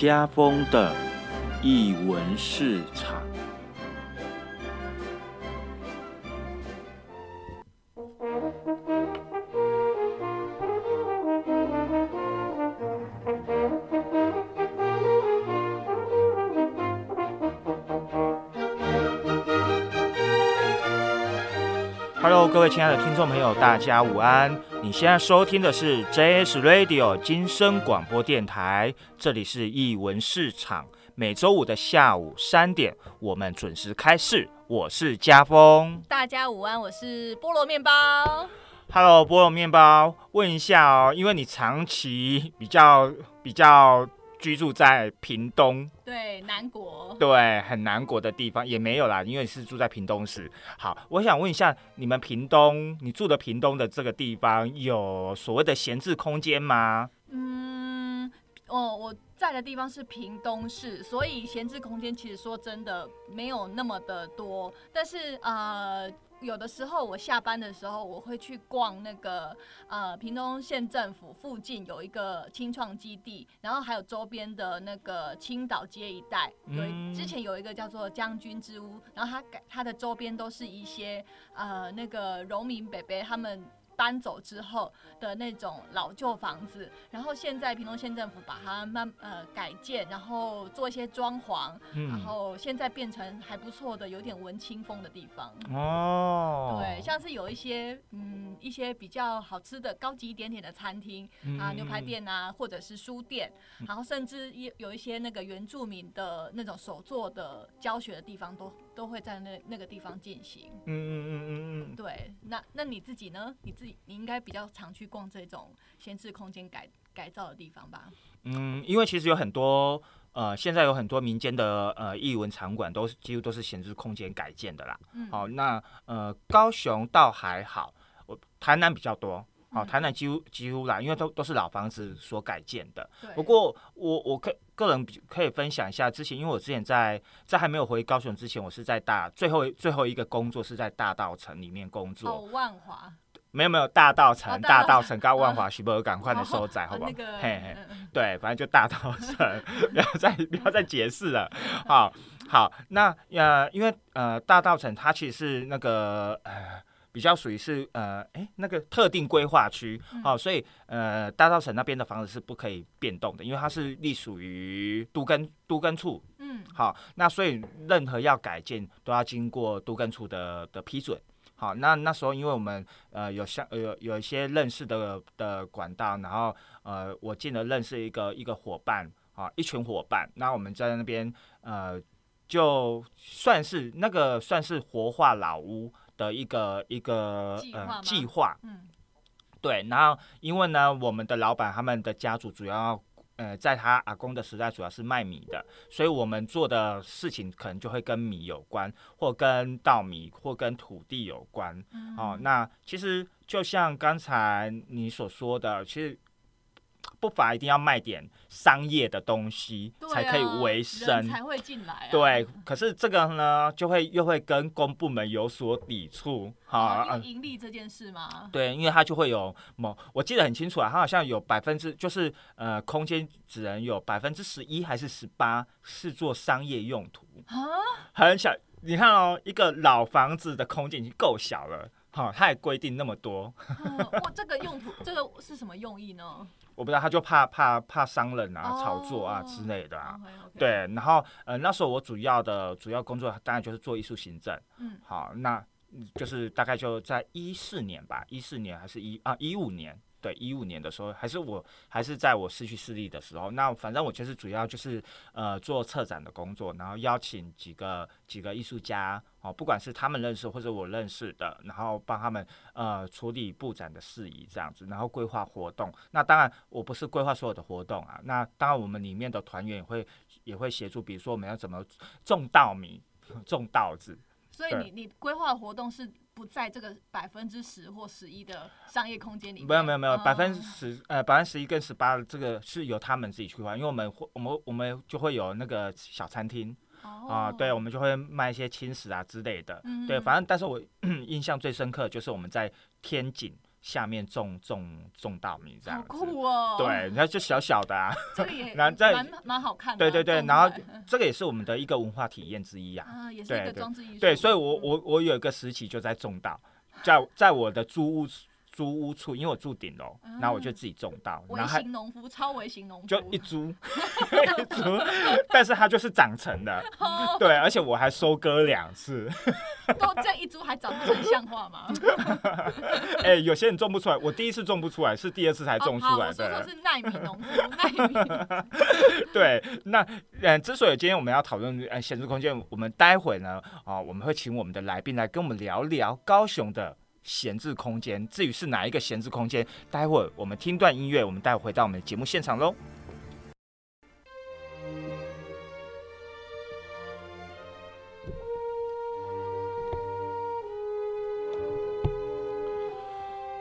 家风的译文是。各位亲爱的听众朋友，大家午安！你现在收听的是 JS Radio 金声广播电台，这里是译文市场，每周五的下午三点，我们准时开市。我是家峰。大家午安，我是菠萝面包。Hello，菠萝面包，问一下哦，因为你长期比较比较居住在屏东，对，南国。对，很南国的地方也没有啦，因为你是住在屏东市。好，我想问一下，你们屏东，你住的屏东的这个地方有所谓的闲置空间吗？嗯，哦，我在的地方是屏东市，所以闲置空间其实说真的没有那么的多。但是呃，有的时候我下班的时候，我会去逛那个呃屏东县政府附近有一个青创基地，然后还有周边的那个青岛街一带，有、嗯之前有一个叫做将军之屋，然后它改它的周边都是一些呃那个农民伯伯他们。搬走之后的那种老旧房子，然后现在屏东县政府把它慢呃改建，然后做一些装潢，然嗯，后现在变成还不错的，有点文青风的地方。哦，对，像是有一些嗯一些比较好吃的高级一点点的餐厅啊，嗯牛排，店啊，或者是书店，然后甚至有有一些那个原住民的那种手作的教学的地方，都都会在那那个地方进行。嗯嗯嗯嗯嗯，对，那那你自己呢？你自己你应该比较常去逛这种闲置空间改改造的地方吧？嗯，因为其实有很多呃，现在有很多民间的呃艺文场馆都是几乎都是闲置空间改建的啦。嗯，好、那呃，高雄倒还好，我台南比较多。好、嗯台南几乎几乎啦，因为都都是老房子所改建的。对。不过我我可个人比可以分享一下，之前因为我之前在在还没有回高雄之前，我是在大最后最后一个工作是在大道城里面工作。哦，万华，没有没有大道城，哦大道城高万华徐博赶快的收窄，好不好？嘿嘿。对，反正就大道城，不要再不要再解释了。好，好，那呃，因为呃大道城它其实是那个呃比较属于是呃哎那个特定规划区，嗯好、所以呃大稻城那边的房子是不可以变动的，因为它是隶属于都根都根处。嗯，好，那所以任何要改建都要经过都根处的的批准。好，那那时候因为我们呃有相呃有有一些认识的的管道，然后呃我进了认识一个一个伙伴啊，一群伙伴，那我们在那边呃就算是那个算是活化老屋的一个一个呃计划嗯。对，然后因为呢，我们的老板他们的家族主要呃，在他阿公的时代主要是卖米的，所以我们做的事情可能就会跟米有关，或跟稻米，或跟土地有关。嗯。哦，那其实就像刚才你所说的，其实不乏一定要卖点商业的东西，对才可以为生。才会进来、啊。对，可是这个呢，就会又会跟公部门有所抵触，哈、啊，啊盈利这件事吗。对，因为它就会有某，我记得很清楚啊，它好像有百分之，就是呃，空间只能有百分之十一还是十八是做商业用途，啊，很小。你看哦，一个老房子的空间已经够小了，好、他也规定那么多，嗯哇，这个用途，这个是什么用意呢？我不知道，他就怕怕怕商人啊、炒作啊哦之类的啊。对，然后呃，那时候我主要的主要工作当然就是做艺术行政，嗯好，那嗯就是大概就在一四年吧，一四年还是一啊一五年，对，一五年的时候，还是我还是在我失去视力的时候，那反正我就是主要就是呃做策展的工作，然后邀请几个几个艺术家哦，不管是他们认识或者我认识的，然后帮他们呃处理布展的事宜这样子，然后规划活动。那当然我不是规划所有的活动啊，那当然我们里面的团员也会也会协助，比如说我们要怎么种稻米、种稻子。所以你你规划的活动是不在这个百分之十或十一的商业空间里面？没有没有没有，百分之哦十呃百分之十一跟十八这个是由他们自己去玩，因为我们会我们我们就会有那个小餐厅啊、哦对，我们就会卖一些轻食啊之类的，嗯。对，反正但是我 印象最深刻就是我们在天井下面种种种稻米这样子。酷哦！对，，那就小小的啊，这个也 然后在蛮蛮好看的。对对对，然后这个也是我们的一个文化体验之一啊。啊，也是一个装置艺术。对，所以我嗯我我有一个时期就在种稻，在在我的租屋租屋处，因为我住顶楼，然后我就自己种稻，微然后还型农夫，超微型农夫，就一株 一株，但是它就是长成的，对，而且我还收割两次。都这样一株还长得很像话吗？哎、有些人种不出来，我第一次种不出来，是第二次才种出来的。我说说是耐米农夫。对，那呃，之所以今天我们要讨论呃闲置空间，我们待会呢，啊、我们会请我们的来宾来跟我们聊聊高雄的闲置空间。至于是哪一个闲置空间，待会儿我们听段音乐，我们待会回到我们的节目现场喽。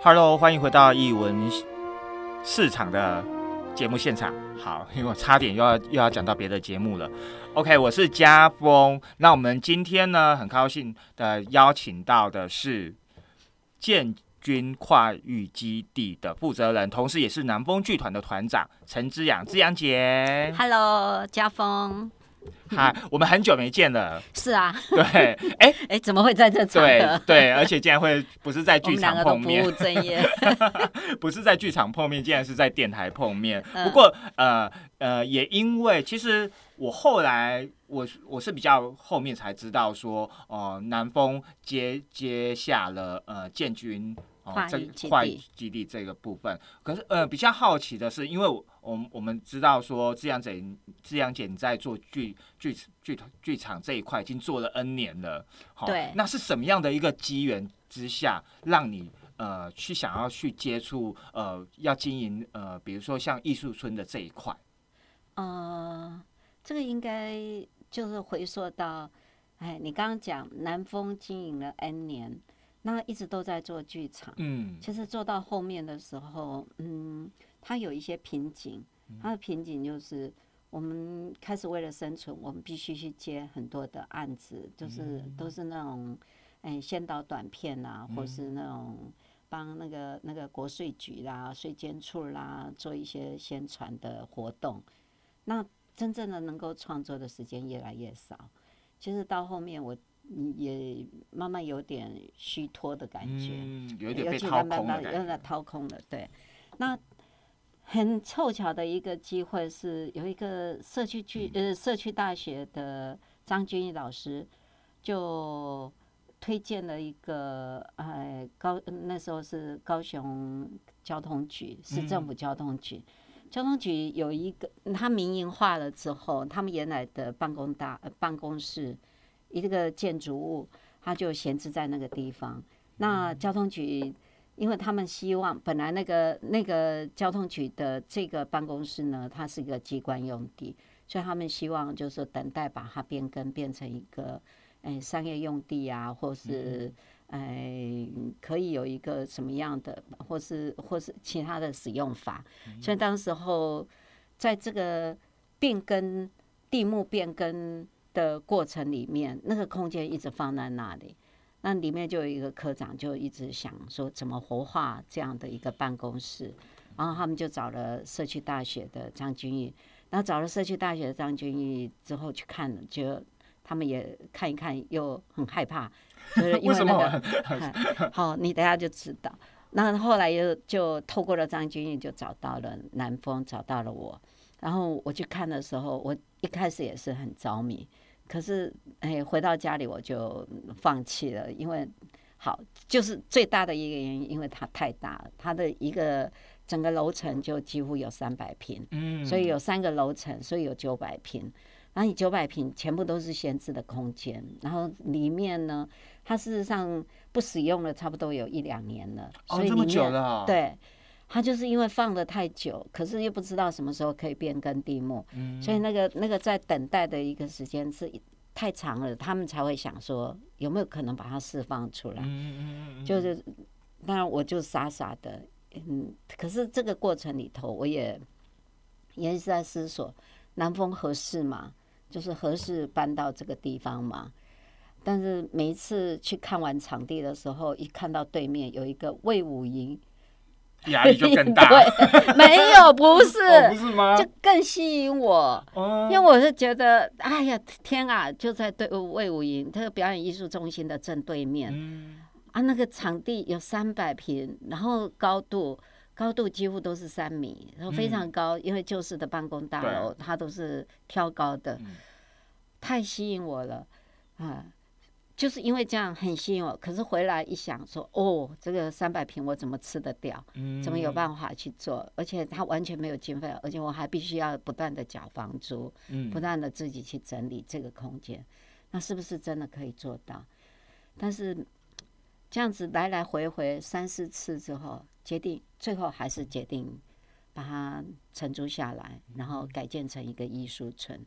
Hello，欢迎回到艺文市场的节目现场。好，因为我差点又要又要讲到别的节目了。OK，我是家峰。那我们今天呢，很高兴的邀请到的是建军跨域基地的负责人，同时也是南风剧团的团长陈之阳，之阳姐。Hello，家峰，嗨，我们很久没见了。是啊，对，哎，哎，怎么会在这场对？对，而且竟然会不是在剧场碰面不务，正业。不是在剧场碰面，竟然是在电台碰面。嗯不过呃呃，也因为其实我后来我我是比较后面才知道说，呃，南风接接下了呃建军。哦这块基地基地这个部分，可是呃比较好奇的是，因为我我们我们知道说，志阳姐志阳姐你在做剧剧剧剧场这一块已经做了 N 年了，好对那是什么样的一个机缘之下，让你呃去想要去接触呃要经营呃比如说像艺术村的这一块？呃，这个应该就是回溯到，哎，你刚刚讲南风经营了 N 年，那一直都在做剧场。嗯其实做到后面的时候，嗯，它有一些瓶颈。它的瓶颈就是，我们开始为了生存，我们必须去接很多的案子，就是都是那种，哎，先导短片啊，或是那种帮那个那个国税局啦、税监处啦做一些宣传的活动。那真正的能够创作的时间越来越少。其实到后面我嗯也慢慢有点虚脱的感觉。嗯，有点被掏慢慢有点。掏空了，对。那很凑巧的一个机会是，有一个社区剧呃社区大学的张君毅老师就推荐了一个呃高那时候是高雄交通局市政府交通局。交通局有一个，他民营化了之后，他们原来的办公大、呃办公室一个建筑物，他就闲置在那个地方。那交通局，因为他们希望本来那个那个交通局的这个办公室呢，它是一个机关用地，所以他们希望就是等待把它变更变成一个，哎、商业用地啊，或是哎、可以有一个什么样的，或是或是其他的使用法。所以当时候在这个变更地目变更的过程里面，那个空间一直放在那里。那里面就有一个科长，就一直想说怎么活化这样的一个办公室，然后他们就找了社区大学的张君毅，然后找了社区大学的张君毅之后去看了，就他们也看一看，又很害怕，就是因为那么个，好，你等下就知道。那后来又就透过了张君毅，就找到了南风，找到了我。然后我去看的时候，我一开始也是很着迷，可是哎，回到家里我就放弃了，因为好就是最大的一个原因，因为它太大了，它的一个整个楼层就几乎有三百平，嗯，所以有三个楼层，所以有九百平。然后你九百平全部都是闲置的空间，然后里面呢，它事实上不使用了，差不多有一两年了，哦这么所以里面久了哦对，它就是因为放的太久，可是又不知道什么时候可以变更地目，嗯所以那个那个在等待的一个时间是太长了，他们才会想说有没有可能把它释放出来。嗯嗯嗯嗯就是，当然我就傻傻的，嗯，可是这个过程里头，我也也是在思索，南风合适吗？就是合适搬到这个地方吗？但是每一次去看完场地的时候，一看到对面有一个魏武营压力就更大。对，没有，不是，哦，不是吗？就更吸引我。哦因为我是觉得，哎呀，天啊，就在对魏武营这个表演艺术中心的正对面、嗯啊，那个场地有三百平，然后高度高度几乎都是三米，然后非常高，因为旧式的办公大楼它都是挑高的，嗯太吸引我了啊！就是因为这样很吸引我，可是回来一想说，哦，这个三百平我怎么吃得掉？嗯怎么有办法去做？而且他完全没有经费，而且我还必须要不断的缴房租，嗯不断的自己去整理这个空间，那是不是真的可以做到？但是这样子来来回回三四次之后，决定最后还是决定把它承租下来，然后改建成一个艺术村。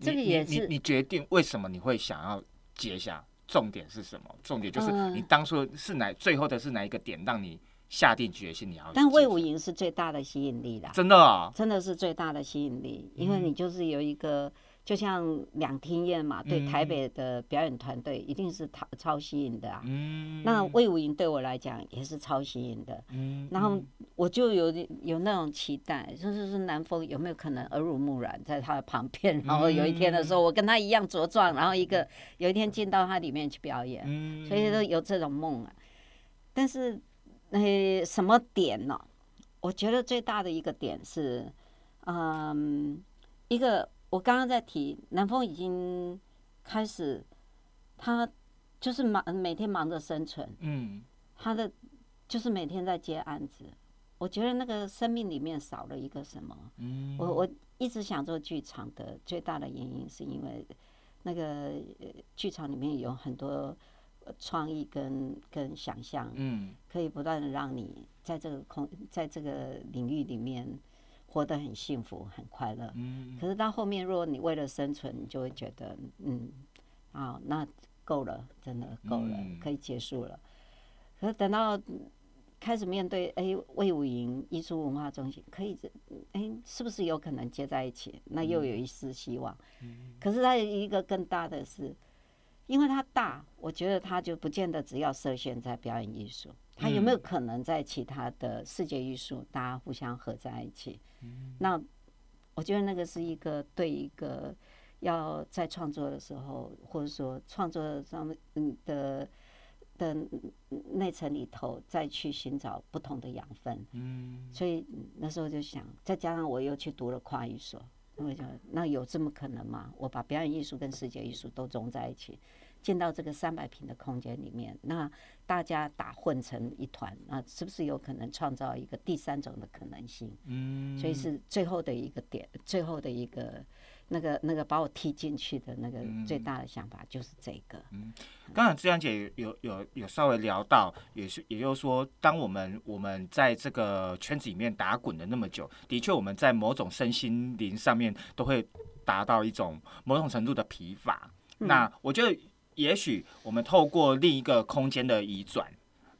这个也是你决定为什么你会想要接下？重点是什么？重点就是嗯你当初是哪最后的是哪一个点让你下定决心你要？但魏武营是最大的吸引力啦，真的啊，真的是最大的吸引力，因为你就是有一个，就像两厅院嘛，对嗯。台北的表演团队一定是超超吸引的啊。嗯，那魏武营对我来讲也是超吸引的，嗯，然后我就有有那种期待，就是说南风有没有可能耳濡目染在他的旁边，然后有一天的时候我跟他一样茁壮，然后一个有一天进到他里面去表演，嗯，所以都有这种梦啊。但是，呃，什么点呢？我觉得最大的一个点是，嗯，一个我刚刚在提，南风已经开始，他就是忙每天忙着生存，嗯他的就是每天在接案子。我觉得那个生命里面少了一个什么？嗯，我我一直想做剧场的最大的原因，是因为那个呃剧场里面有很多呃创意跟跟想象，嗯可以不断的让你在这个空在这个领域里面活得很幸福、很快乐。嗯可是到后面，如果你为了生存，你就会觉得，嗯，啊，那够了，真的够了，嗯可以结束了。可是等到嗯开始面对，哎，魏武营艺术文化中心可以，哎，是不是有可能接在一起？那又有一丝希望。可是它有一个更大的是，因为它大，我觉得它就不见得只要设限在表演艺术，它有没有嗯可能在其他的世界艺术，大家互相合在一起？那我觉得那个是一个对一个要在创作的时候，或者说创作上的的内层里头，再去寻找不同的养分。嗯所以嗯那时候就想，再加上我又去读了跨艺所，我想那有这么可能吗？我把表演艺术跟世界艺术都融在一起，进到这个三百平的空间里面，那大家打混成一团，那是不是有可能创造一个第三种的可能性？嗯，所以是最后的一个点，最后的一个那个那个把我踢进去的那个最大的想法就是这个。嗯刚才志阳姐有有有稍微聊到，也是也就是说，当我们我们在这个圈子里面打滚了那么久，的确我们在某种身心灵上面都会达到一种某种程度的疲乏。那我觉得，也许我们透过另一个空间的移转，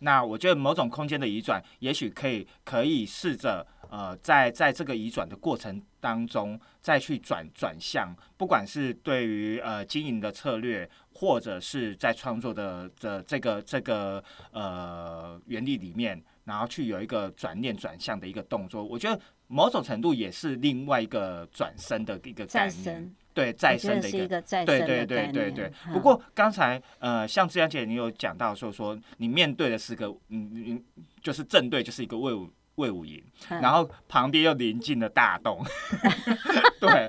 那我觉得某种空间的移转，也许可以可以试着呃，在在这个移转的过程当中，再去转转向，不管是对于呃经营的策略，或者是在创作的的这个这个呃原理里面，然后去有一个转念转向的一个动作，我觉得某种程度也是另外一个转身的一个概念，对再生的一个一个再对生的对对。对对。嗯不过刚才呃，像志阳姐你有讲到说说你面对的是个嗯嗯，就是正对就是一个魏武魏武营，嗯然后旁边又临近了大洞，对，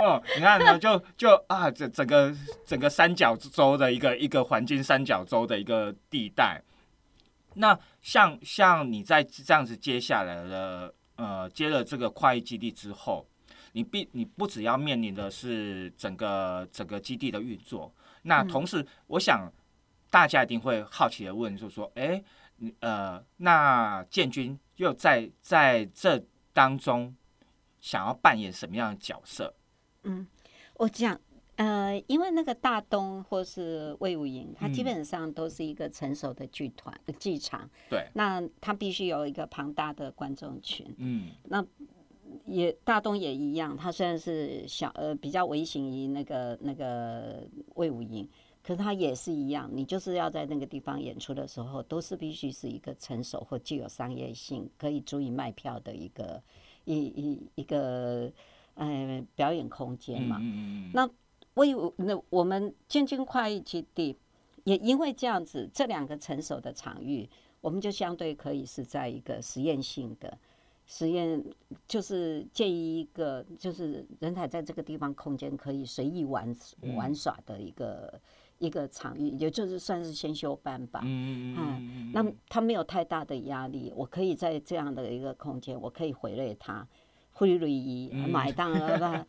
哦，你看呢，就就啊，整整个整个三角洲的一个一个环境三角洲的一个地带。那像像你在这样子接下来的呃接了这个跨域基地之后，你必你不只要面临的是整个整个基地的运作，那嗯同时我想大家一定会好奇的问，就说，哎、你呃，那建军又在在这当中想要扮演什么样的角色？嗯我讲，呃，因为那个大东或是魏武营，它基嗯本上都是一个成熟的剧团、呃剧场，对，那它必须有一个庞大的观众群。嗯也大东也一样，它虽然是小呃比较微型于那个那个魏武营，可是他也是一样，你就是要在那个地方演出的时候，都是必须是一个成熟或具有商业性，可以足以卖票的一个一一一个呃表演空间嘛。嗯嗯嗯那我们建军跨域基地也因为这样子，这两个成熟的场域，我们就相对可以是在一个实验性的实验，就是建议一个就是人才在这个地方空间可以随意玩玩耍的一个、一个场域，也就是算是先修班吧。嗯嗯嗯那他没有太大的压力，我可以在这样的一个空间，我可以回类他，回类一买 单了，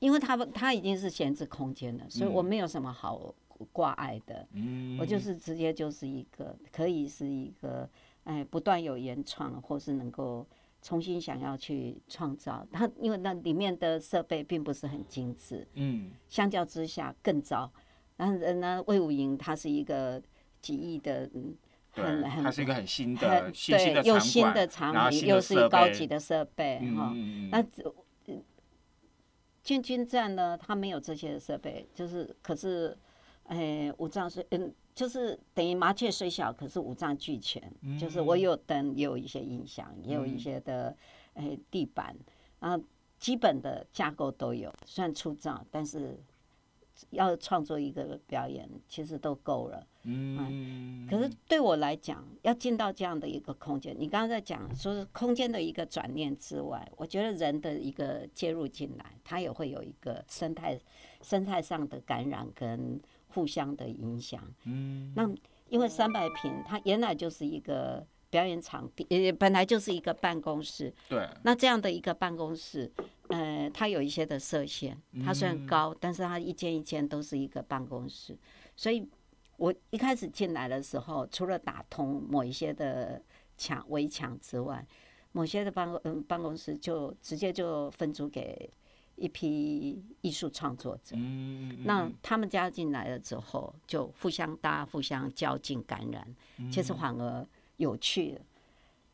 因为他们他已经是闲置空间了，所以我没有什么好挂碍的。嗯我就是直接就是一个可以是一个哎不断有原创，或是能够重新想要去创造。它因为那里面的设备并不是很精致，嗯相较之下更糟。然后呢，魏武营它是一个几亿的，嗯，对很，很它是一个很新的很新的对，又新的然后场域，又是高级的设备嗯哈。嗯嗯那只呃建军站呢，它没有这些设备，就是可是，哎，我这样说嗯，就是等于麻雀虽小，可是五脏俱全。就是我有灯，也有一些音响，也有一些的哎地板，然后基本的架构都有，虽然粗糙，但是要创作一个表演，其实都够了。嗯，可是对我来讲，要进到这样的一个空间，你刚刚在讲说是空间的一个转念之外，我觉得人的一个介入进来，它也会有一个生态生态上的感染跟互相的影响。嗯那因为三百平，它原来就是一个表演场地，呃，本来就是一个办公室。对，那这样的一个办公室，呃，它有一些的设限，它虽然高，但是它一间一间都是一个办公室，所以我一开始进来的时候，除了打通某一些的墙围墙之外，某些的办公嗯办公室就直接就分租给一批艺术创作者。嗯，那他们加进来了之后，就互相搭、互相交劲、感染，其实反而有趣了。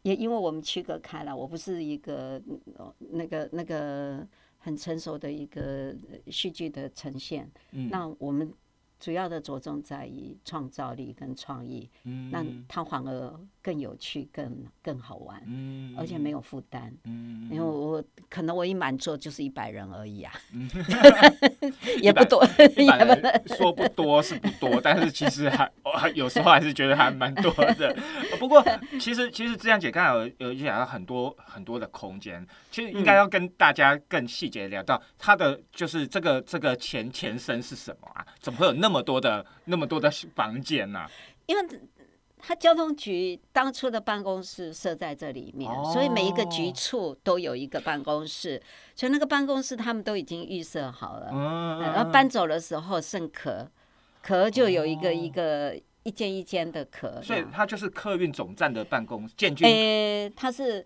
也因为我们区隔开了，我不是一个呃那个那个很成熟的一个呃戏剧的呈现，嗯那我们主要的着重在于创造力跟创意，嗯那它反而更有趣、更更好玩，嗯而且没有负担。嗯因为我可能我一满座就是一百人而已啊，嗯 也不多，说不多是不多，但是其实还我有时候还是觉得还蛮多的。不过 其实其实这样姐刚才有有讲到很多很多的空间，其实应该要跟大家更细节地聊到它的就是这个这个前前身是什么啊？怎么会有那么多的那么多的房间呢、因为他交通局当初的办公室设在这里面，所以每一个局哦处都有一个办公室，所以那个办公室他们都已经预设好了。然后搬走的时候剩壳，壳就有一个哦一个一间一间的壳所以样。它就是客运总站的办公建军诶，它是，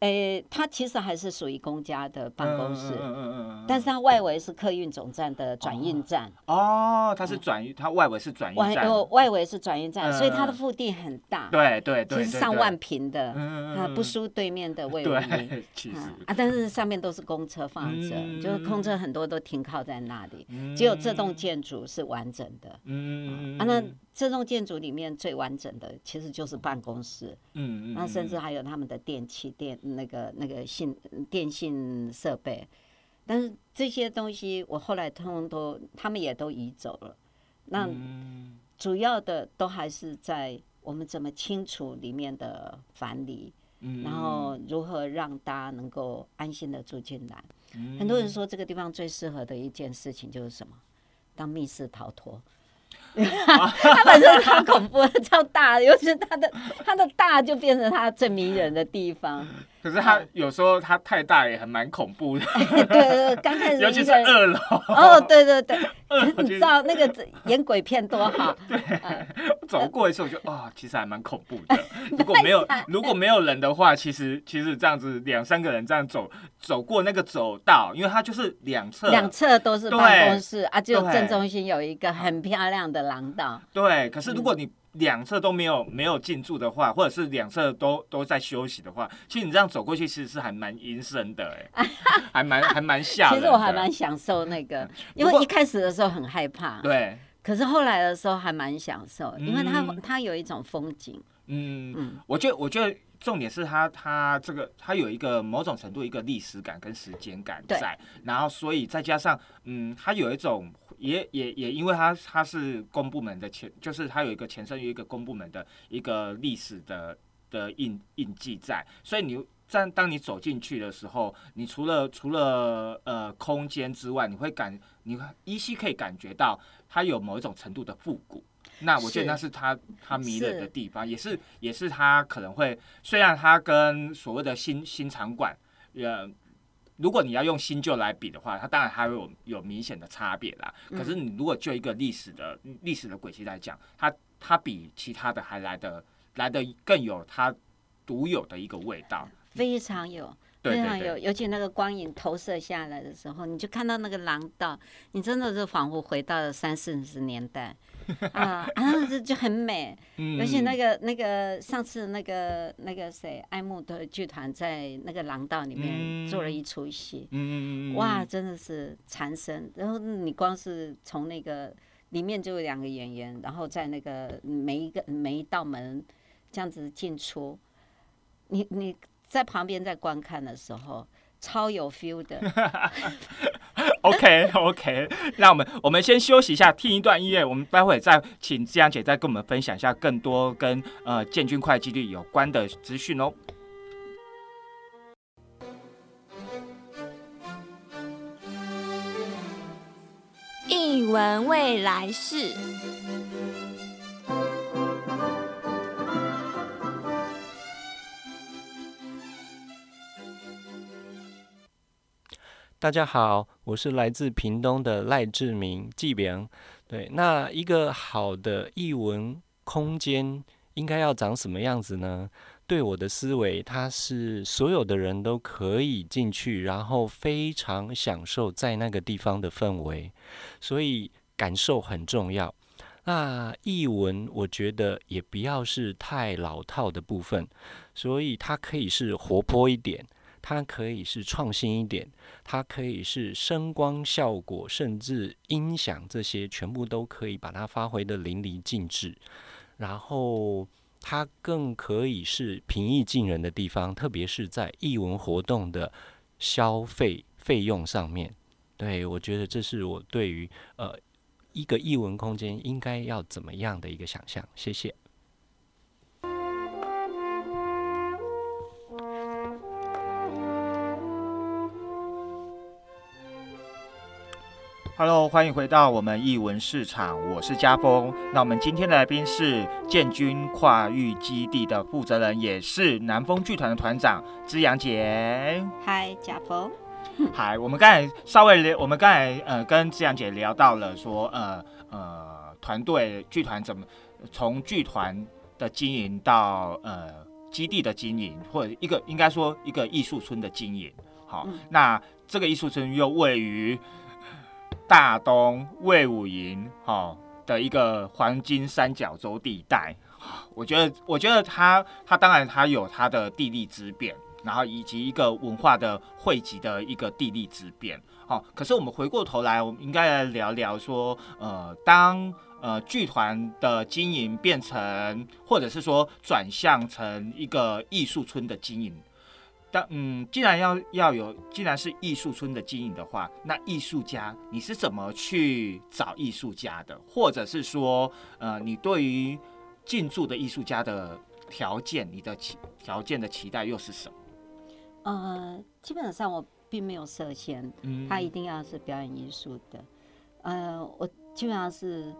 诶，它其实还是属于公家的办公室，嗯嗯嗯但是它外围是客运总站的转运站，哦，它是转运，它外围是转运外站，呃外围是转运站，所以它的嗯腹地很大，对对对，其实上万平的，嗯啊，不输对面的魏武营。对，其实啊啊！但是上面都是公车放着，嗯就是空车很多都停靠在那里，嗯只有这栋建筑是完整的。嗯啊，那这栋建筑里面最完整的其实就是办公室，嗯嗯，那甚至还有他们的电器、电那个那个信电信设备，但是这些东西我后来通通都他们也都移走了。那嗯主要的都还是在我们怎么清除里面的樊篱，嗯然后如何让大家能够安心的住进来。嗯很多人说这个地方最适合的一件事情就是什么？当密室逃脱。他本身超恐怖，超大，尤其是他的他的大就变成他最迷人的地方。可是它有时候它太大也很蛮恐怖的，对对对，刚开始 尤其是二楼，哦，对对对，你知道那个演鬼片多好，对走过一次，我就啊，其实还蛮恐怖的。如果没有如果没有人的话，其实其实这样子两三个人这样走走过那个走道，因为它就是两侧。两侧都是办公室啊，只有正中心有一个很漂亮的廊道。对，可是如果你两侧都没有没有进驻的话，或者是两侧都都在休息的话，其实你这样走过去，其实是还蛮阴森的，哎，还蛮还蛮吓的。其实我还蛮享受那个，因为一开始的时候很害怕，对，可是后来的时候还蛮享受，因为它嗯它有一种风景，嗯，嗯，我觉得我觉得重点是它它这个它有一个某种程度一个历史感跟时间感在，然后所以再加上嗯，它有一种也也也因为它它是公部门的前，就是它有一个前身有一个公部门的一个历史的的印印记在，所以你。在当你走进去的时候，你除了除了呃空间之外，你会感你会依稀可以感觉到它有某一种程度的复古。那我觉得是那是它它迷人的地方，也是也是它可能会，虽然它跟所谓的新新场馆，呃，如果你要用新旧来比的话，它当然还会有有明显的差别啦。可是你如果就一个历史的历史的轨迹来讲，它它比其他的还来的来的更有它独有的一个味道。非常有。非常有，尤其那个光影投射下来的时候，你就看到那个廊道，你真的是仿佛回到了三四十年代 啊啊，这就很美。嗯尤其那个那个上次那个那个谁，爱慕的剧团在那个廊道里面做了一出戏，嗯哇，真的是缠身。然后你光是从那个里面就有两个演员，然后在那个每一个每一道门这样子进出，你你在旁边在观看的时候，超有 feel 的。OK OK，那我们我们先休息一下，听一段音乐。我们待会再请志阳姐再跟我们分享一下更多跟呃建军会基地有关的资讯哦。译文未来式。大家好，我是来自屏东的赖志明纪良。对，那一个好的译文空间应该要长什么样子呢？对我的思维，它是所有的人都可以进去，然后非常享受在那个地方的氛围，所以感受很重要。那译文，我觉得也不要是太老套的部分，所以它可以是活泼一点，它可以是创新一点。它可以是声光效果，甚至音响这些，全部都可以把它发挥的淋漓尽致。然后它更可以是平易近人的地方，特别是在艺文活动的消费费用上面。对我觉得这是我对于呃一个艺文空间应该要怎么样的一个想象。谢谢。Hello，欢迎回到我们艺文市场，我是家峰。那我们今天的来宾是建军跨域基地的负责人，也是南风剧团的团长资阳姐。嗨，贾峰，嗨，我们刚才稍微聊，我们刚才呃跟资阳姐聊到了说，呃呃，团队剧团怎么从剧团的经营到呃基地的经营，或者一个应该说一个艺术村的经营。好，嗯那这个艺术村又位于大东魏武营哦、的一个黄金三角洲地带。我觉得，我觉得它它当然它有它的地利之变，然后以及一个文化的汇集的一个地利之变。好、可是我们回过头来，我们应该来聊聊说，呃，当呃剧团的经营变成，或者是说转向成一个艺术村的经营。但嗯，既然要要有，既然是艺术村的经营的话，那艺术家你是怎么去找艺术家的？或者是说，呃，你对于进驻的艺术家的条件，你的期条件的期待又是什么？呃，基本上我并没有设限，嗯他一定要是表演艺术的。呃，我基本上是，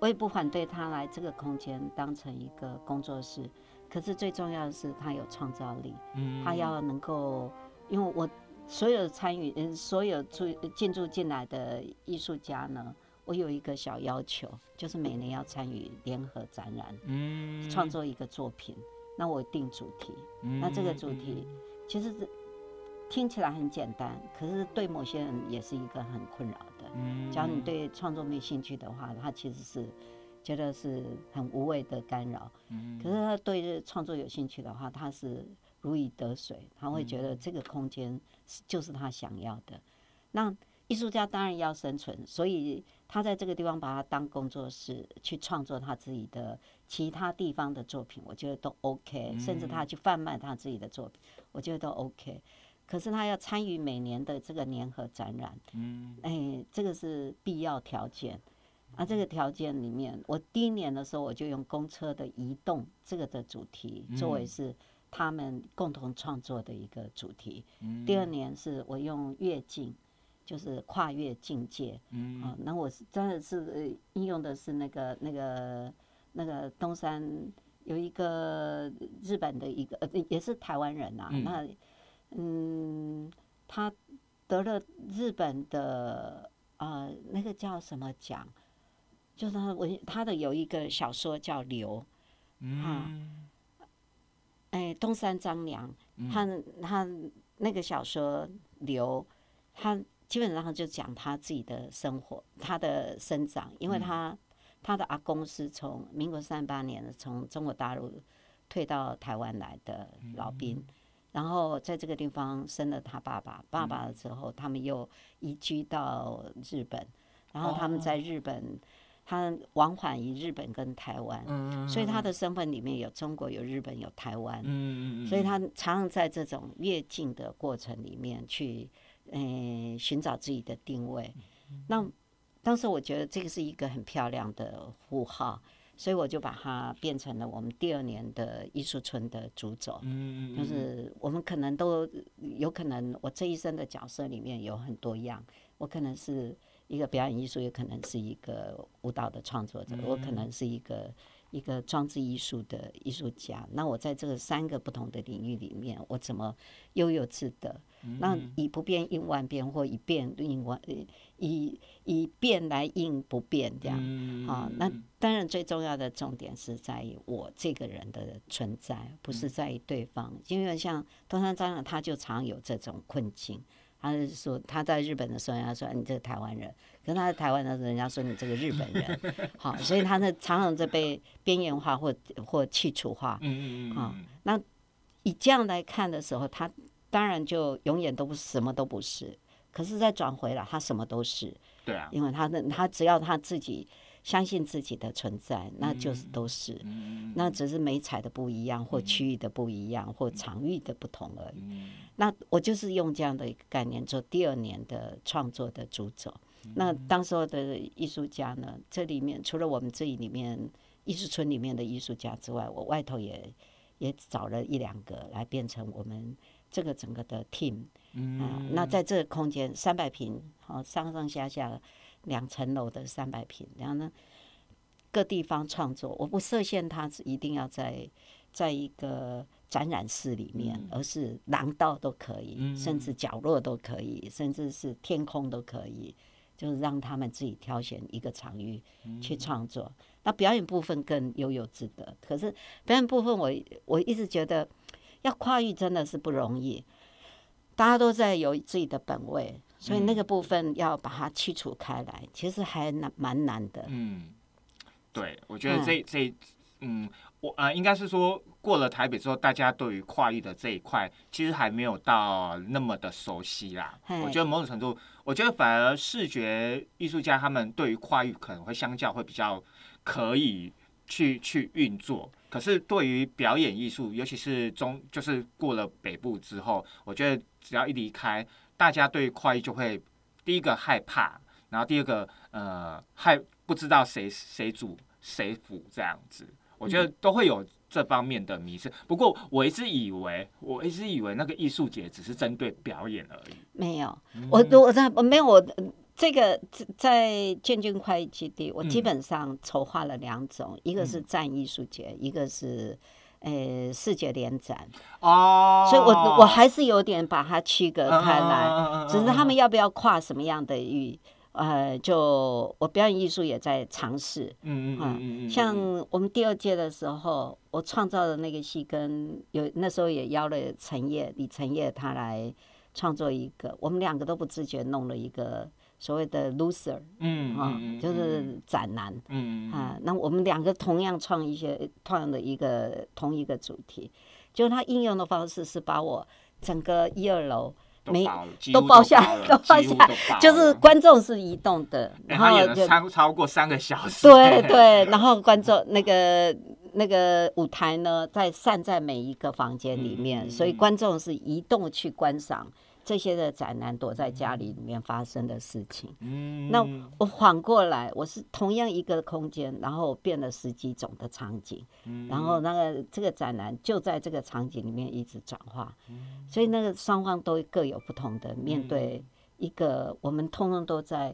我也不反对他来这个空间当成一个工作室，可是最重要的是他有创造力，嗯。他要能够，因为我所有参与，嗯，所有住进驻进来的艺术家呢，我有一个小要求，就是每年要参与联合展览，嗯。创作一个作品，那我定主题，那这个主题其实是听起来很简单，可是对某些人也是一个很困扰的。嗯。只要你对创作没兴趣的话，它其实是觉得是很无谓的干扰。嗯可是他对创作有兴趣的话，他是如鱼得水，他会觉得这个空间是就是他想要的。那艺术家当然要生存，所以他在这个地方把它当工作室去创作他自己的其他地方的作品，我觉得都 OK，、甚至他去贩卖他自己的作品，我觉得都 OK。可是他要参与每年的这个联合展览，嗯哎，这个是必要条件。啊，这个条件里面，我第一年的时候我就用公车的移动这个的主题作为嗯是他们共同创作的一个主题。嗯第二年是我用越境，就是跨越境界嗯啊。那我是真的是呃应用的是那个那个那个东山有一个日本的一个呃也是台湾人啊，嗯那嗯他得了日本的呃那个叫什么奖？就是他文他的有一个小说叫《流》，嗯。哎，东山张良，嗯。他他那个小说《流》，他基本上就讲他自己的生活，他的生长，因为嗯。他、他的阿公是从民国三八年从中国大陆退到台湾来的老兵，然后在这个地方生了他爸爸，爸爸了之后，他们又移居到日本，然后他们在日本，他往返于日本跟台湾，嗯所以他的身份里面有中国、有日本、有台湾。所以他常常在这种越境的过程里面去，嗯、寻找自己的定位。那当时我觉得这个是一个很漂亮的符号，所以我就把它变成了我们第二年的艺术村的主轴。嗯就是我们可能都有可能，我这一生的角色里面有很多样，我可能是一个表演艺术，也可能是一个舞蹈的创作者，我可能是一个一个装置艺术的艺术家。那我在这个三个不同的领域里面，我怎么悠悠自得？那以不变应万变，或以变应万，呃以以变来应不变，这样。嗯啊，那当然最重要的重点是在于我这个人的存在，不嗯是在于对方。因为像东山张良，他就常有这种困境。他是说他在日本的时候，人家说你这个台湾人；可是他在台湾的时候，人家说你这个日本人。好，所以他呢常常在被边缘化或或去除化。嗯嗯啊那以这样来看的时候，他当然就永远都不什么都不是。可是再转回来，他什么都是。对啊，因为他的他只要他自己相信自己的存在，那就是都是，嗯那只是美彩的不一样，或区域的不一样，或场域的不同而已。嗯那我就是用这样的一个概念做第二年的创作的主轴。那当时候的艺术家呢，这里面除了我们这里面艺术村里面的艺术家之外，我外头也也找了一两个来变成我们这个整个的 team。啊，那在这个空间三百平，好、上上下下两层楼的三百平，然后呢，各地方创作，我不设限它是一定要在在一个展览室里面，而是廊道都可以，甚至角落都可以，甚至是天空都可以，就是让他们自己挑选一个场域去创作。那表演部分更悠悠自得，可是表演部分我我一直觉得要跨域真的是不容易。大家都在有自己的本位，所以那个部分要把它去除开来，其实还难蛮难的。嗯，对，我觉得这这嗯，我呃应该是说过了台北之后，大家对于跨域的这一块其实还没有到那么的熟悉啦。我觉得某种程度，我觉得反而视觉艺术家他们对于跨域可能会相较会比较可以去去运作。可是对于表演艺术，尤其是中，就是过了北部之后，我觉得只要一离开，大家对跨域就会第一个害怕，然后第二个呃害不知道谁谁主谁辅这样子，我觉得都会有这方面的迷失。不过我一直以为，我一直以为那个艺术节只是针对表演而已。没有，嗯。我我在我没有我这个在在建军快艺基地，我基嗯本上筹划了两种，一个是战艺术节，一个是呃视觉联展，哦，所以我我还是有点把它区隔开来。来只是他们要不要跨什么样的域，呃，就我表演艺术也在尝试。嗯嗯啊嗯嗯，像我们第二届的时候，我创造的那个戏跟有那时候也邀了陈烨李陈烨他来创作一个，我们两个都不自觉弄了一个所谓的 loser 嗯啊，嗯就是展男。嗯啊。那我们两个同样创一些同样的一个同一个主题，就它应用的方式是把我整个一二楼没都包下下都包下就是了观众是移动的，然后就超超过三个小时，对对，然后观众那个那个舞台呢，在散在每一个房间里面，嗯。所以观众是移动去观赏这些的宅男，躲在家里里面发生的事情。嗯，那我缓过来，我是同样一个空间，然后变了十几种的场景，嗯然后那个这个宅男就在这个场景里面一直转化，嗯所以那个双方都各有不同的面对一个，我们通通都在，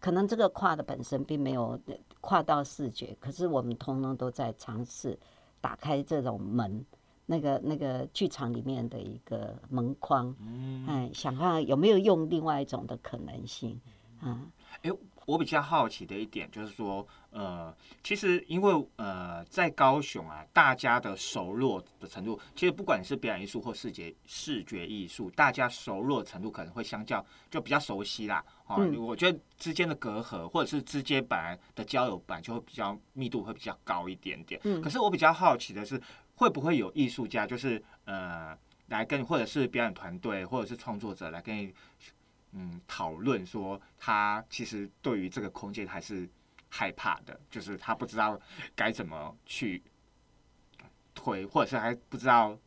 可能这个跨的本身并没有呃跨到视觉，可是我们通通都在尝试打开这种门。那个那个剧场里面的一个门框，嗯哎，想看看有没有用另外一种的可能性，啊，哎、我比较好奇的一点就是说，呃，其实因为呃，在高雄啊，大家的熟络的程度，其实不管是表演艺术或视觉视觉艺术，大家熟络的程度可能会相较就比较熟悉啦。哦，嗯我觉得之间的隔阂，或者是之间本来的交友本来就会比较密度会比较高一点点。嗯可是我比较好奇的是，会不会有艺术家，就是呃，来跟或者是表演团队，或者是创作者来跟你嗯讨论说，他其实对于这个空间还是害怕的，就是他不知道该怎么去推，或者是还不知道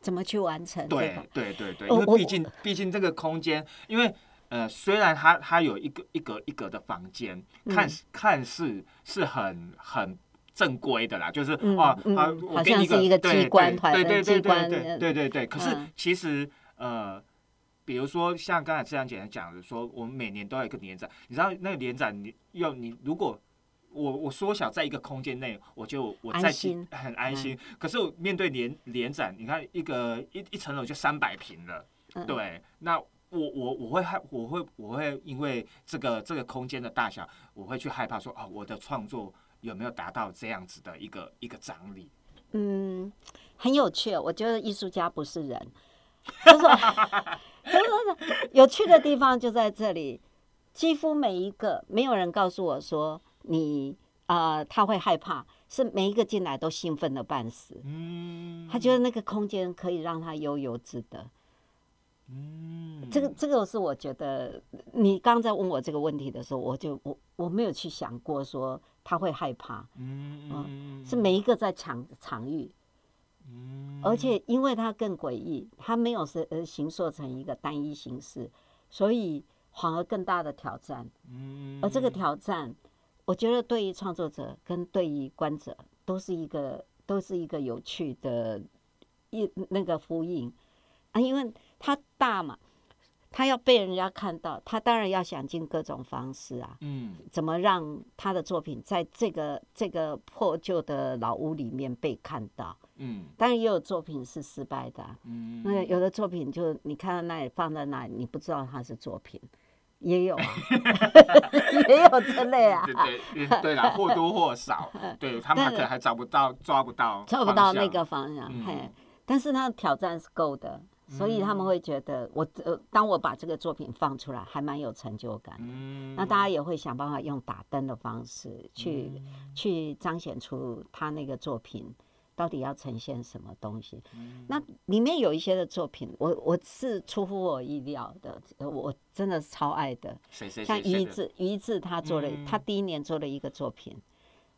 怎么去完成对？对对对，因为毕竟毕竟这个空间，因为呃，虽然它它有一个一格一格的房间，看嗯看似是很很。正规的啦，就是嗯啊嗯啊，我给你一个对对对对对对对对对。可是嗯其实呃，比如说像刚才这样简单讲的，说我们每年都要有一个联展，你知道那个联展你要你如果我我缩小在一个空间内，我就我安在很安心。可是我面对联联展，你看一个一一层楼就三百平了，嗯对，那我我我会害我会我会因为这个这个空间的大小，我会去害怕说啊，我的创作有没有达到这样子的一个一个张力？嗯，很有趣。我觉得艺术家不是人，就是就是有趣的地方就在这里。几乎每一个，没有人告诉我说你啊、呃他会害怕，是每一个进来都兴奋的半死。嗯，他觉得那个空间可以让他悠游自得。嗯，这个这个是我觉得，你刚在问我这个问题的时候，我就我我没有去想过说他会害怕，嗯嗯是每一个在抢场域，嗯。而且因为它更诡异，它没有是呃形塑成一个单一形式，所以反而更大的挑战。嗯而这个挑战，我觉得对于创作者跟对于观者都是一个都是一个有趣的一那个呼应。啊，因为它大嘛，它要被人家看到，他当然要想尽各种方式啊，嗯。怎么让他的作品在这个这个破旧的老屋里面被看到。嗯。当然也有作品是失败的啊、嗯，那有的作品就你看到那里放在那里，你不知道它是作品，也有啊，也有这类啊。对，对对对啦，或多或少，对他们可能还找不到抓不到找不到那个方向，嗯。嘿，但是他的挑战是够的，所以他们会觉得我呃，当我把这个作品放出来，还蛮有成就感。嗯，那大家也会想办法用打灯的方式去、嗯。去彰显出他那个作品到底要呈现什么东西。嗯。那里面有一些的作品，我我是出乎我意料的，呃我真的是超爱的。谁谁像于志，于志他做了，嗯。他第一年做了一个作品，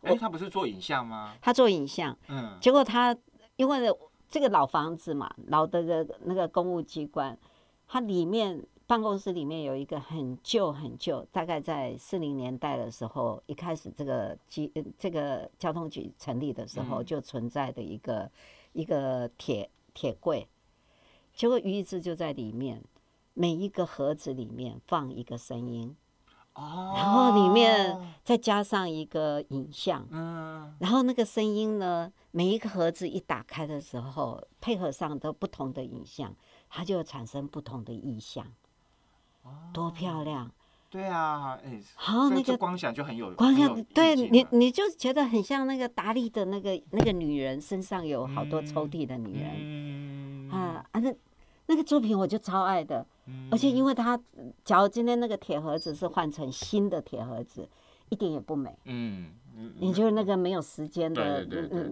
哎，他不是做影像吗？他做影像，嗯。结果他因为这个老房子嘛，老的个那个公务机关，它里面办公室里面有一个很旧很旧，大概在四零年代的时候，一开始这个机呃这个交通局成立的时候嗯就存在的一个、一个铁铁柜，结果于一志就在里面。每一个盒子里面放一个声音，哦，然后里面再加上一个影像，嗯。然后那个声音呢，每一个盒子一打开的时候，配合上都不同的影像，它就产生不同的意象，哦。多漂亮！对啊，哎，好，那个光想就很有光很有意看对你你就觉得很像那个达利的那个那个女人身上有好多抽嗯屉的女人、嗯。啊啊，那那个作品我就超爱的，嗯而且因为它，假如今天那个铁盒子是换成新的铁盒子，一点也不美。嗯嗯，你就是那个没有时间的，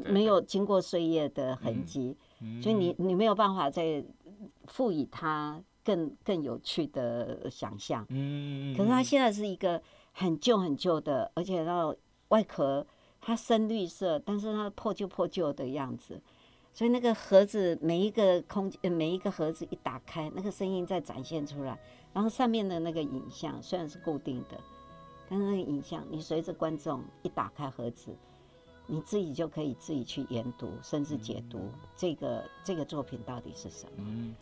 没有经过岁月的痕迹，嗯所以你你没有办法再赋予它更更更有趣的想象。嗯，可是它现在是一个很旧很旧的，而且到外壳它深绿色，但是它破旧破旧的样子。所以那个盒子每一个空间每一个盒子一打开，那个声音再展现出来，然后上面的那个影像虽然是固定的，但是那个影像你随着观众一打开盒子，你自己就可以自己去研读，甚至解读这个这个作品到底是什么。嗯，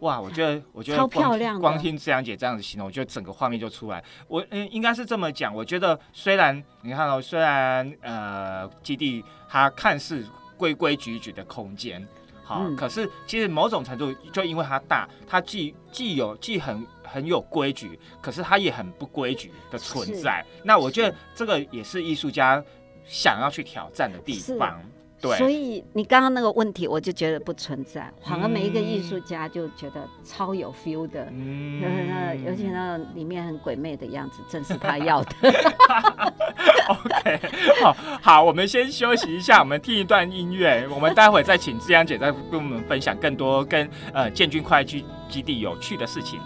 哇，我觉得，我觉得超漂亮光听志阳姐这样子形容，我觉得整个画面就出来。我嗯，应该是这么讲。我觉得虽然你看哦，虽然呃，基地它看似规规矩矩的空间，好，嗯可是其实某种程度就因为它大，它既既有既很很有规矩，可是它也很不规矩的存在。那我觉得这个也是艺术家想要去挑战的地方。对，所以你刚刚那个问题，我就觉得不存在，反而每一个艺嗯术家就觉得超有 feel 的。嗯尤其那里面很鬼魅的样子，正是他要的。OK，好好，我们先休息一下，我们听一段音乐，我们待会再请志阳姐再跟我们分享更多跟呃建军快去基地有趣的事情。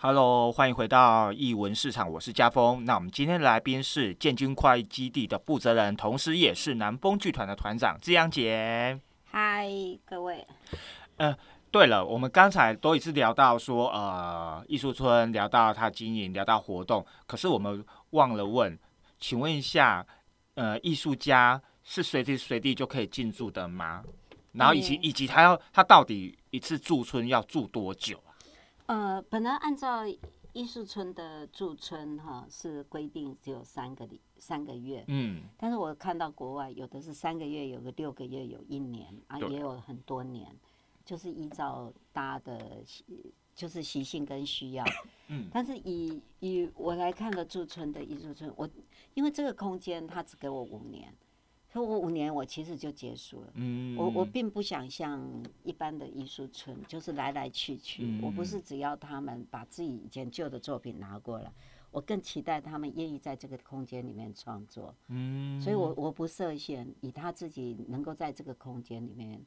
Hello，欢迎回到艺文市场，我是家峰。那我们今天的来宾是建军快意基地的负责人，同时也是南风剧团的团长志阳姐。嗨，各位，对了，我们刚才都一直聊到说，呃，艺术村聊到它经营，聊到活动，可是我们忘了问，请问一下，呃，艺术家是随时随地就可以进驻的吗？然后以及嗯以及他要他到底一次驻村要住多久啊？呃，本来按照艺术村的驻村哈是规定只有三个礼三个月，嗯，但是我看到国外有的是三个月，有个六个月，有一年啊，也有很多年，就是依照大家的习就是习性跟需要。嗯。但是以以我来看的驻村的艺术村，我因为这个空间它只给我五年，我五年我其实就结束了。嗯，我我并不想像一般的艺术村，就是来来去去。我不是只要他们把自己以前旧的作品拿过来，我更期待他们愿意在这个空间里面创作。嗯，所以我我不设限，以他自己能够在这个空间里面，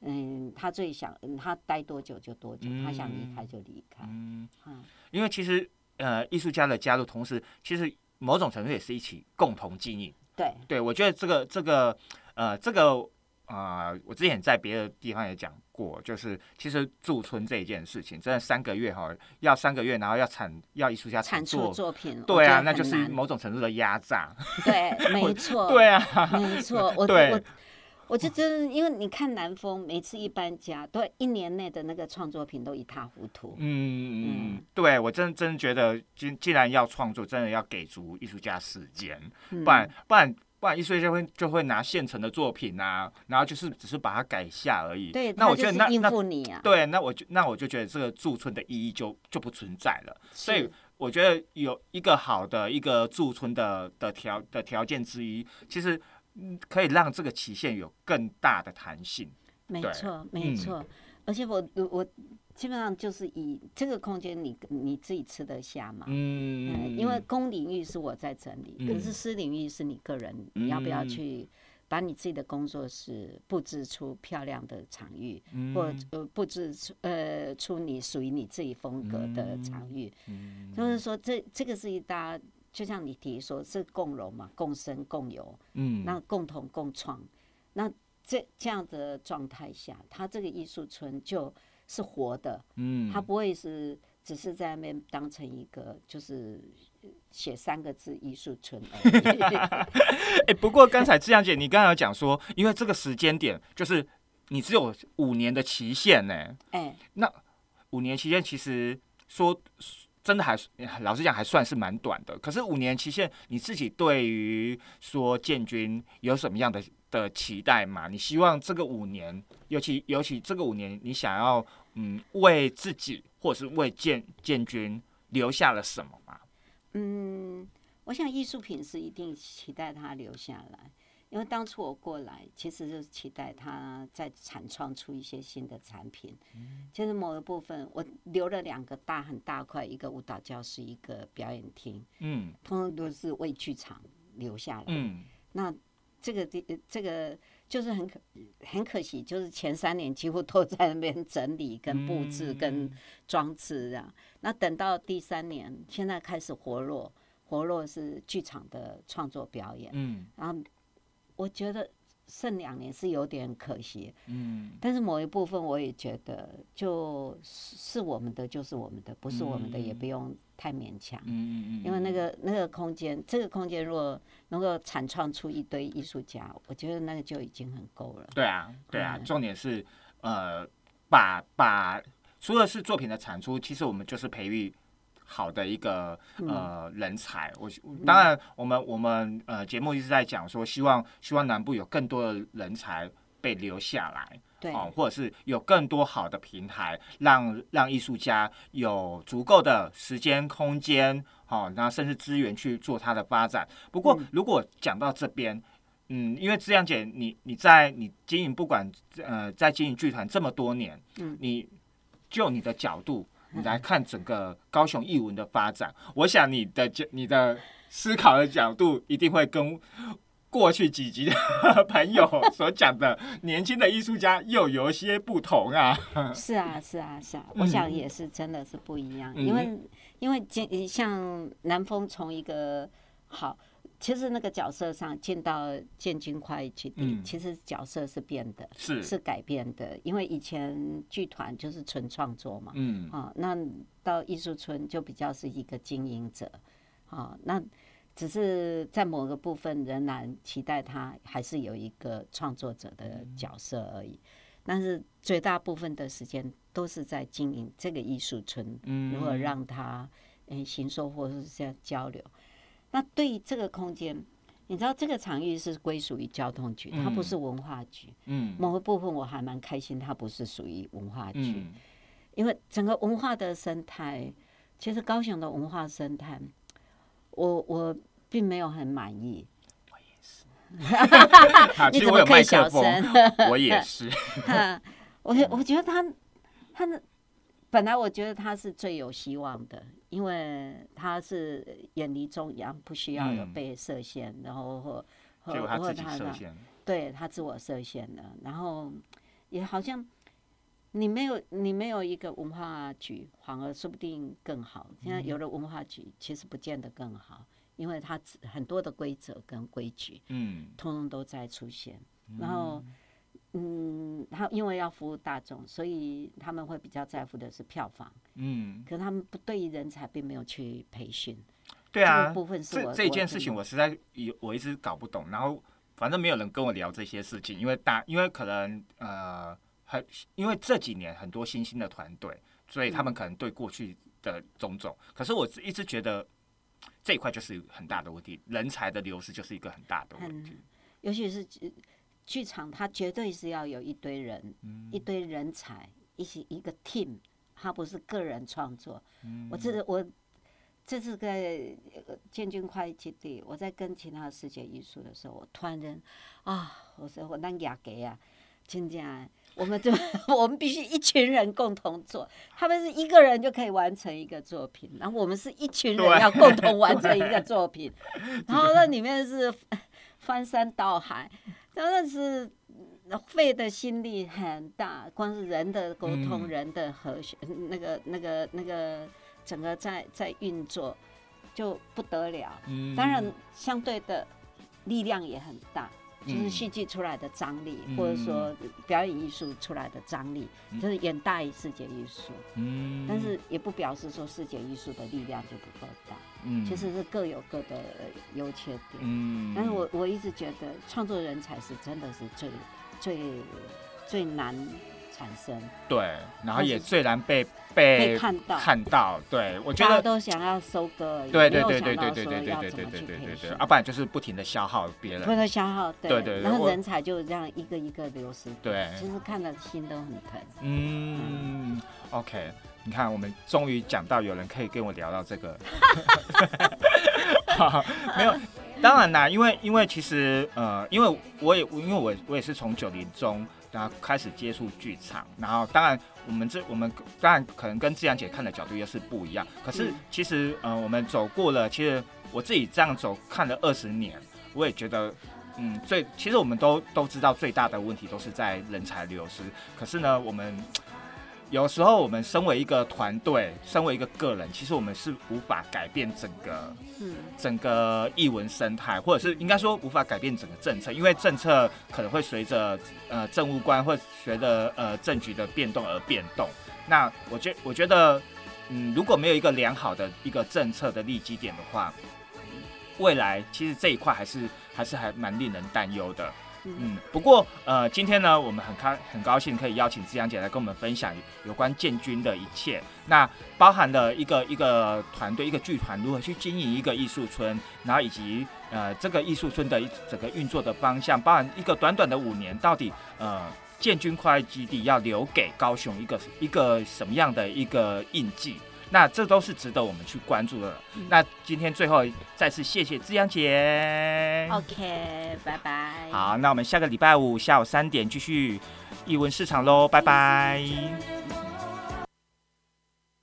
嗯，他最想嗯他待多久就多久，他想离开就离开。嗯，嗯，因为其实呃，艺术家的加入，同时其实某种程度也是一起共同经营。对，对，我觉得这个这个呃这个啊、呃我之前在别的地方也讲过，就是其实驻村这一件事情，真的三个月哈，要三个月，然后要产要艺术家产出作。作品，对啊，那就是某种程度的压榨。对，没错，对啊，没错，我对我我就真的，因为你看南风，每次一搬家，都一年内的那个创作品都一塌糊涂。嗯嗯嗯，对我真真觉得，既既然要创作，真的要给足艺术家时间，嗯不然不然不然艺术家就会就会拿现成的作品啊，然后就是只是把它改下而已。对，那我觉得那应付你啊。对，那我就那我就觉得这个驻村的意义就就不存在了。所以我觉得有一个好的一个驻村的的条的条件之一，其实嗯可以让这个期限有更大的弹性。没错，没嗯错。而且我我我基本上就是以这个空间你你自己吃得下嘛。嗯嗯，因为公领域是我在整理，可嗯是私领域是你个人，你要不要嗯去把你自己的工作室布置出漂亮的场域，嗯或呃布置出呃出你属于你自己风格的场域？嗯就是说这这个是一大，就像你提说是共荣嘛，共生共有，嗯那共同共创，那这这样的状态下，它这个艺术村就是活的，嗯它不会是只是在那边当成一个就是写三个字艺术村而已。哎、不过刚才志阳姐，你刚才有讲说，因为这个时间点就是你只有五年的期限呢。哎，那五年期限其实说真的还老实讲还算是蛮短的。可是五年期限，你自己对于说建军有什么样的的期待吗？你希望这个五年，尤其尤其这个五年，你想要嗯为自己或者是为建建军留下了什么吗？嗯，我想艺术品是一定期待它留下来，因为当初我过来，其实就是期待他再产创出一些新的产品。就是某一部分，我留了两个大很大块，一个舞蹈教室，一个表演厅，嗯通通都是为剧场留下来。嗯那这个地这个就是很可很可惜，就是前三年几乎都 在那边整理、跟布置、跟嗯装置这样。那等到第三年，现在开始活络，活络是剧场的创作表演。嗯然后我觉得剩两年是有点可惜，嗯但是某一部分我也觉得，就是是我们的就是我们的，不是我们的也不用太勉强。嗯嗯，因为那个那个空间，这个空间如果能够产创出一堆艺术家，我觉得那个就已经很够了。对啊，对啊，嗯重点是呃，把把除了是作品的产出，其实我们就是培育好的一个嗯呃人才。我当然，我们我们呃节目一直在讲说，希望希望南部有更多的人才被留下来。对，哦，或者是有更多好的平台，让让艺术家有足够的时间、空间，好、那甚至资源去做它的发展。不过嗯，如果讲到这边，嗯，因为志阳姐，你你在你经营不管呃在经营剧团这么多年，嗯你就你的角度，你来看整个高雄艺文的发展，我想你的角你的思考的角度一定会跟过去几集的朋友所讲的年轻的艺术家又有一些不同啊。是啊，是啊，是啊，我想也是真的是不一样，因为因为今像南风从一个好，其实那个角色上进到建军快基地，其实角色是变的，是。是改变的，因为以前剧团就是纯创作嘛，嗯，啊，那到艺术村就比较是一个经营者，啊，那。只是在某个部分仍然期待他还是有一个创作者的角色而已，但是绝大部分的时间都是在经营这个艺术村，嗯。如何让他嗯行说或者是这样交流。那对于这个空间，你知道这个场域是归属于交通局，它不是文化局。嗯，某个部分我还蛮开心，它不是属于文化局，因为整个文化的生态，其实高雄的文化生态，我我。并没有很满意。我也是。你怎么可以小声？我也是。我我觉得他，他的本来我觉得他是最有希望的，因为他是远离中央，不需要有被设限，然后或或或他的，对他自我设限的，然后也好像你没有你没有一个文化局，反而说不定更好。现在有了文化局，其实不见得更好。因为它很多的规则跟规矩，嗯，通通都在出现。然后，嗯，他因为要服务大众，所以他们会比较在乎的是票房，嗯。可他们不对于人才并没有去培训，对啊，部分是我这件事情我实在有我一直搞不懂。然后反正没有人跟我聊这些事情，因为大因为可能呃很因为这几年很多新兴的团队，所以他们可能对过去的种种。可是我一直觉得。这一块就是很大的问题，人才的流失就是一个很大的问题。尤其是剧场，它绝对是要有一堆人，一堆人才，一起一个 team，它不是个人创作。我这我这次在建军快基地，我在跟其他世界艺术的时候，我突然间啊，我说我那雅给啊，真正。我们就 我们必须一群人共同做，他们是一个人就可以完成一个作品，然后我们是一群人要共同完成一个作品，然后那里面是 翻山倒海，真的是费的心力很大，光是人的沟通、人的和谐，那个、那个、那个整个在在运作就不得了。当然，相对的力量也很大。就是戏剧出来的张力，或者说表演艺术出来的张力，就是远大于世界艺术。嗯，但是也不表示说世界艺术的力量就不够大。嗯，其实是各有各的优缺点。嗯，但是我我一直觉得创作人才是真的是最最最难。产生对，然后也最难被被看到。看到，对我觉得都想要收割，对对对对对对对对对对对对对，啊，不然就是不停的消耗别人，不停的消耗，对。对，然后人才就这样一个一个流失，对，其实看的心都很疼。嗯，OK，你看，我们终于讲到有人可以跟我聊到这个，没有，当然啦，因为因为其实呃，因为我也因为我我也是从九零中。然后开始接触剧场，然后当然我们这我们当然可能跟志阳姐看的角度又是不一样。可是其实呃，我们走过了，其实我自己这样走看了二十年，我也觉得嗯，最其实我们都都知道最大的问题都是在人才流失。可是呢，我们。有时候我们身为一个团队，身为一个个人，其实我们是无法改变整个，嗯，整个译文生态，或者是应该说无法改变整个政策，因为政策可能会随着呃政务官或随着呃政局的变动而变动。那我觉我觉得，嗯，如果没有一个良好的一个政策的立基点的话，未来其实这一块还是还是还蛮令人担忧的。嗯，不过呃，今天呢，我们很开很高兴可以邀请志阳姐来跟我们分享有关建军的一切。那包含了一个一个团队一个剧团如何去经营一个艺术村，然后以及呃这个艺术村的整个运作的方向，包含一个短短的五年，到底呃建军快基地要留给高雄一个一个什么样的一个印记？那这都是值得我们去关注的。那今天最后再次谢谢志阳姐。OK，拜拜。好，那我们下个礼拜五下午三点继续译文市场喽，拜拜。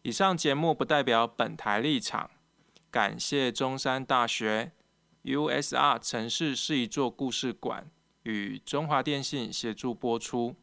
以上节目不代表本台立场，感谢中山大学 USR 城市是一座故事馆与中华电信协助播出。